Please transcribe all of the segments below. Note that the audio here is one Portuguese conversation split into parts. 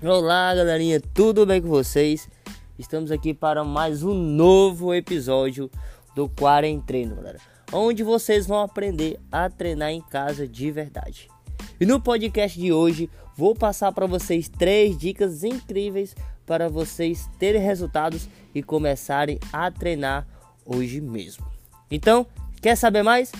Olá, galerinha, tudo bem com vocês? Estamos aqui para mais um novo episódio do Quarentreino, galera, onde vocês vão aprender a treinar em casa de verdade. E no podcast de hoje, vou passar para vocês três dicas incríveis para vocês terem resultados e começarem a treinar hoje mesmo. Então, quer saber mais?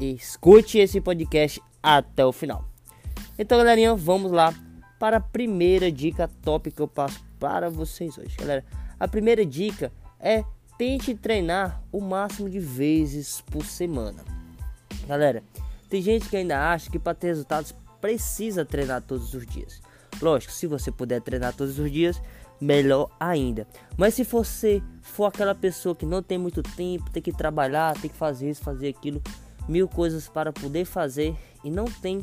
Escute esse podcast até o final. Então, galerinha, vamos lá para a primeira dica top que eu passo para vocês hoje. Galera, a primeira dica é tente treinar o máximo de vezes por semana. Galera, tem gente que ainda acha que para ter resultados precisa treinar todos os dias. Lógico, se você puder treinar todos os dias, melhor ainda. Mas se você for aquela pessoa que não tem muito tempo, tem que trabalhar, tem que fazer isso, fazer aquilo, mil coisas para poder fazer e não tem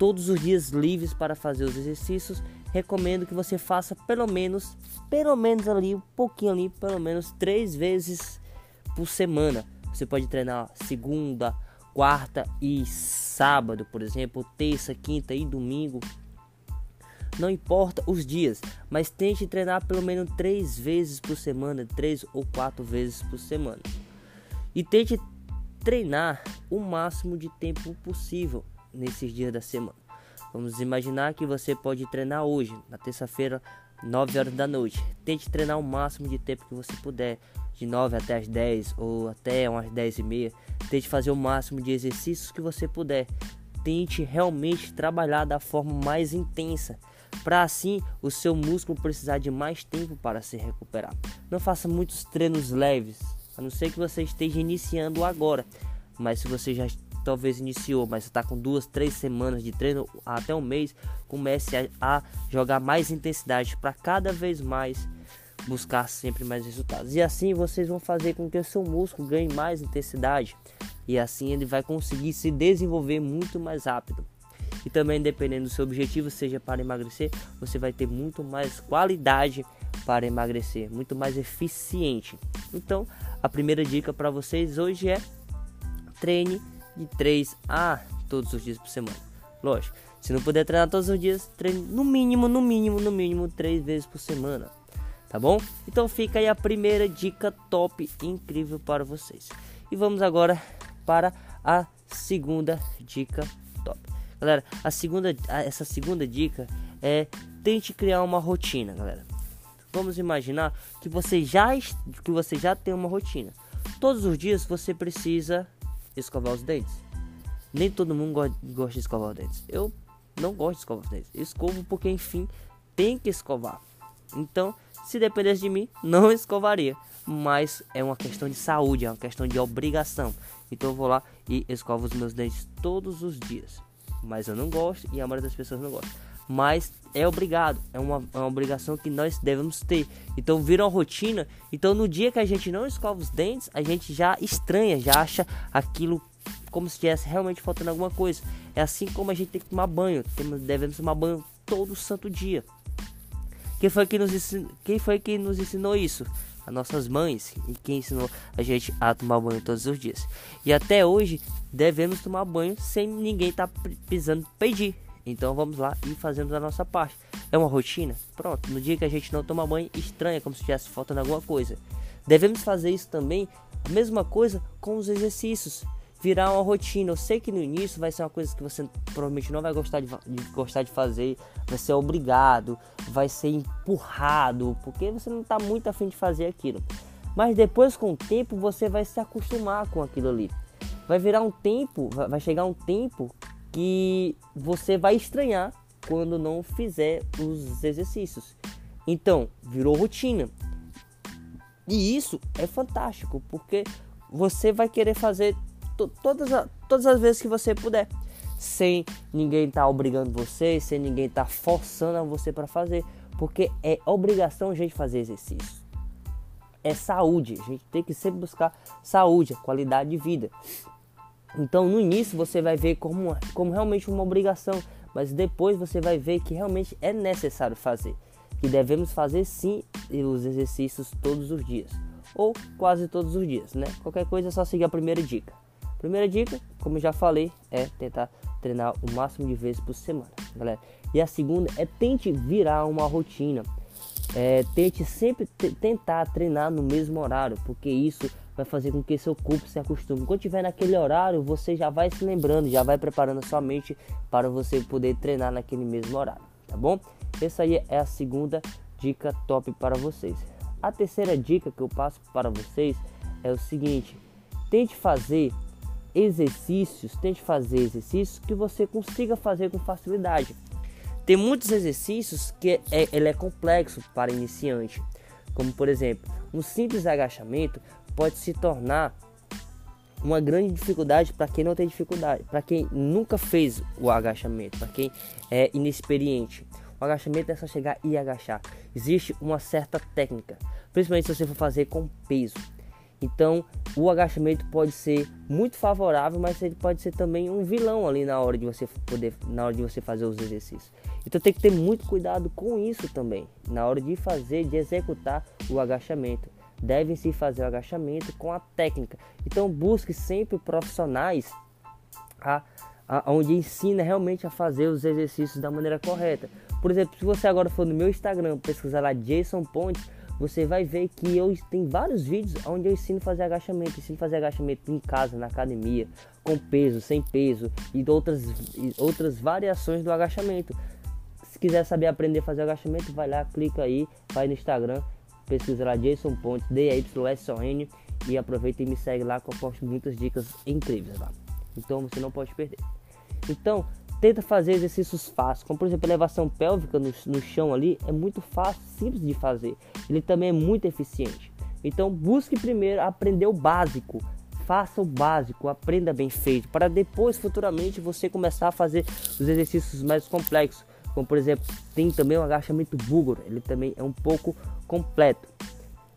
todos os dias livres para fazer os exercícios, recomendo que você faça pelo menos, pelo menos ali, um pouquinho ali, pelo menos três vezes por semana. Você pode treinar segunda, quarta e sábado, por exemplo, terça, quinta e domingo. Não importa os dias, mas tente treinar pelo menos três vezes por semana, três ou quatro vezes por semana. E tente treinar o máximo de tempo possível nesses dias da semana. Vamos imaginar que você pode treinar hoje, na terça-feira, 9 horas da noite. Tente treinar o máximo de tempo que você puder, de 9 até as 10 ou até umas 10 e meia. Tente fazer o máximo de exercícios que você puder. Tente realmente trabalhar da forma mais intensa, para assim o seu músculo precisar de mais tempo para se recuperar. Não faça muitos treinos leves, a não ser que você esteja iniciando agora. Mas se você já talvez iniciou, mas está com duas, três semanas de treino até um mês, comece a, a jogar mais intensidade para cada vez mais buscar sempre mais resultados. E assim vocês vão fazer com que o seu músculo ganhe mais intensidade e assim ele vai conseguir se desenvolver muito mais rápido. E também dependendo do seu objetivo, seja para emagrecer, você vai ter muito mais qualidade para emagrecer, muito mais eficiente. Então, a primeira dica para vocês hoje é treine de 3 a todos os dias por semana. Lógico, se não puder treinar todos os dias, treine no mínimo, no mínimo, no mínimo 3 vezes por semana. Tá bom? Então fica aí a primeira dica top incrível para vocês. E vamos agora para a segunda dica top. Galera, a segunda essa segunda dica é tente criar uma rotina, galera. Vamos imaginar que você já que você já tem uma rotina. Todos os dias você precisa escovar os dentes. Nem todo mundo gosta de escovar os dentes. Eu não gosto de escovar os dentes. escovo porque, enfim, tem que escovar. Então, se dependesse de mim, não escovaria. Mas é uma questão de saúde, é uma questão de obrigação. Então eu vou lá e escovo os meus dentes todos os dias. Mas eu não gosto e a maioria das pessoas não gosta. Mas é obrigado, é uma, é uma obrigação que nós devemos ter. Então vira uma rotina. Então no dia que a gente não escova os dentes, a gente já estranha, já acha aquilo como se estivesse realmente faltando alguma coisa. É assim como a gente tem que tomar banho. Temos, devemos tomar banho todo santo dia. Quem foi que nos ensinou, quem foi que nos ensinou isso? As nossas mães e quem ensinou a gente a tomar banho todos os dias. E até hoje devemos tomar banho sem ninguém estar tá pisando pedir. Então vamos lá e fazemos a nossa parte. É uma rotina? Pronto, no dia que a gente não toma banho, estranha, como se estivesse faltando alguma coisa. Devemos fazer isso também, a mesma coisa com os exercícios. Virar uma rotina. Eu sei que no início vai ser uma coisa que você provavelmente não vai gostar de, de gostar de fazer, vai ser obrigado, vai ser empurrado, porque você não está muito afim de fazer aquilo. Mas depois, com o tempo, você vai se acostumar com aquilo ali. Vai virar um tempo, vai chegar um tempo que você vai estranhar quando não fizer os exercícios. Então, virou rotina. E isso é fantástico, porque você vai querer fazer todas, todas as vezes que você puder, sem ninguém estar tá obrigando você, sem ninguém estar tá forçando você para fazer, porque é obrigação a gente fazer exercício. É saúde, a gente tem que sempre buscar saúde, qualidade de vida. Então no início você vai ver como, como realmente uma obrigação, mas depois você vai ver que realmente é necessário fazer. Que devemos fazer sim os exercícios todos os dias, ou quase todos os dias, né? Qualquer coisa é só seguir a primeira dica. Primeira dica, como já falei, é tentar treinar o máximo de vezes por semana, galera. E a segunda é tente virar uma rotina. É, tente sempre tentar treinar no mesmo horário, porque isso vai fazer com que seu corpo se acostume. Quando tiver naquele horário, você já vai se lembrando, já vai preparando a sua mente para você poder treinar naquele mesmo horário, tá bom? Essa aí é a segunda dica top para vocês. A terceira dica que eu passo para vocês é o seguinte: tente fazer exercícios, tente fazer exercícios que você consiga fazer com facilidade. Tem muitos exercícios que é, ele é complexo para iniciante, como por exemplo, um simples agachamento pode se tornar uma grande dificuldade para quem não tem dificuldade, para quem nunca fez o agachamento, para quem é inexperiente. O agachamento é só chegar e agachar. Existe uma certa técnica, principalmente se você for fazer com peso. Então, o agachamento pode ser muito favorável, mas ele pode ser também um vilão ali na hora de você poder, na hora de você fazer os exercícios. Então, tem que ter muito cuidado com isso também, na hora de fazer, de executar o agachamento. Deve-se fazer o agachamento com a técnica. Então, busque sempre profissionais a, a, onde ensina realmente a fazer os exercícios da maneira correta. Por exemplo, se você agora for no meu Instagram pesquisar lá Jason Pontes, você vai ver que eu tenho vários vídeos onde eu ensino a fazer agachamento, ensino a fazer agachamento em casa, na academia, com peso, sem peso e outras, e outras variações do agachamento. Se quiser saber aprender a fazer agachamento, vai lá, clica aí, vai no Instagram, pesquisa lá Jason Pontes, D-A-Y-S-O-N e aproveita e me segue lá que eu posto muitas dicas incríveis lá. Então você não pode perder. Então, tenta fazer exercícios fáceis, como por exemplo elevação pélvica no, no chão ali, é muito fácil, simples de fazer. Ele também é muito eficiente. Então busque primeiro aprender o básico, faça o básico, aprenda bem feito, para depois futuramente você começar a fazer os exercícios mais complexos. Como por exemplo, tem também o agachamento búlgaro, ele também é um pouco completo.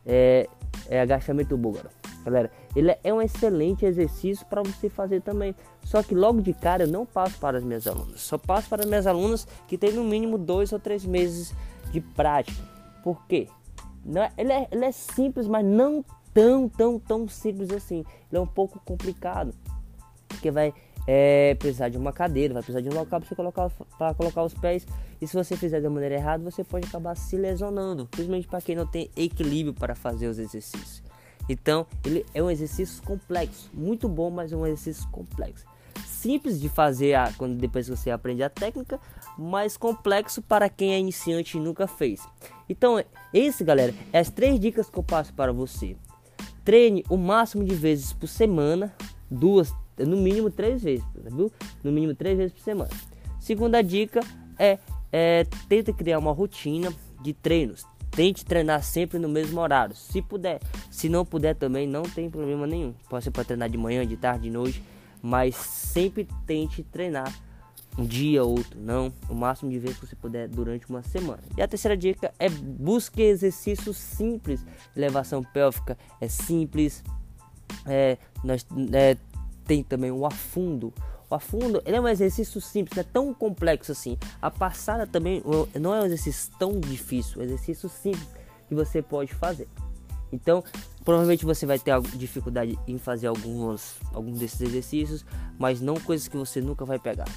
É, é agachamento búlgaro. Galera, ele é um excelente exercício para você fazer também. Só que logo de cara eu não passo para as minhas alunas. Só passo para as minhas alunas que tem no mínimo dois ou três meses de prática. Por quê? Não é, ele, é, ele é simples, mas não tão, tão, tão simples assim. Ele é um pouco complicado. Porque vai é, precisar de uma cadeira, vai precisar de um local para colocar, colocar os pés. E se você fizer da maneira errada, você pode acabar se lesionando. Principalmente para quem não tem equilíbrio para fazer os exercícios. Então, ele é um exercício complexo, muito bom, mas é um exercício complexo. Simples de fazer a, quando depois você aprende a técnica, mas complexo para quem é iniciante e nunca fez. Então, esse, galera, é as três dicas que eu passo para você. Treine o máximo de vezes por semana, duas, no mínimo três vezes, viu? No mínimo três vezes por semana. Segunda dica é, é tenta criar uma rotina de treinos. Tente treinar sempre no mesmo horário, se puder. Se não puder também, não tem problema nenhum. Pode ser para treinar de manhã, de tarde, de noite, mas sempre tente treinar um dia, outro, não, o máximo de vezes que você puder durante uma semana. E a terceira dica é busque exercícios simples. Elevação pélvica é simples. É, nós é, tem também o afundo. O afundo é um exercício simples, não é tão complexo assim. A passada também não é um exercício tão difícil, é um exercício simples que você pode fazer. Então, provavelmente você vai ter dificuldade em fazer alguns, alguns desses exercícios, mas não coisas que você nunca vai pegar.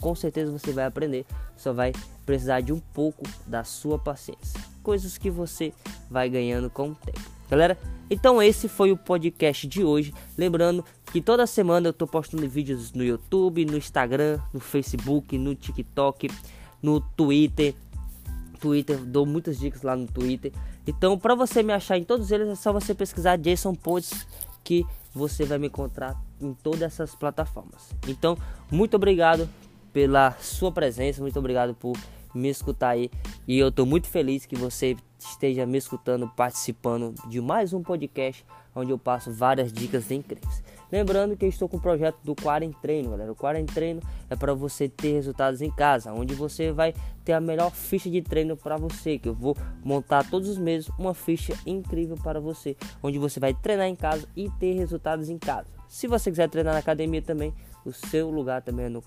Com certeza você vai aprender, só vai precisar de um pouco da sua paciência. Coisas que você vai ganhando com o tempo. Galera, então esse foi o podcast de hoje. Lembrando que toda semana eu tô postando vídeos no YouTube, no Instagram, no Facebook, no TikTok, no Twitter. Twitter, dou muitas dicas lá no Twitter. Então, para você me achar em todos eles, é só você pesquisar Jason Pontes que você vai me encontrar em todas essas plataformas. Então, muito obrigado pela sua presença, muito obrigado por me escutar aí. E eu estou muito feliz que você esteja me escutando, participando de mais um podcast onde eu passo várias dicas incríveis. Lembrando que eu estou com o projeto do Quarentreino, galera. O Quarentreino é para você ter resultados em casa, onde você vai ter a melhor ficha de treino para você, que eu vou montar todos os meses uma ficha incrível para você, onde você vai treinar em casa e ter resultados em casa. Se você quiser treinar na academia também, o seu lugar também é no,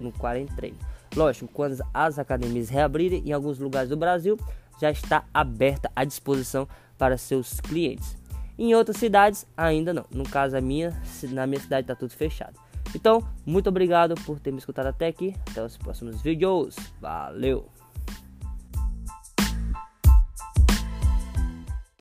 no Quarentreino. Lógico, quando as academias reabrirem em alguns lugares do Brasil, já está aberta à disposição para seus clientes. Em outras cidades, ainda não. No caso, a minha, na minha cidade está tudo fechado. Então, muito obrigado por ter me escutado até aqui. Até os próximos vídeos. Valeu!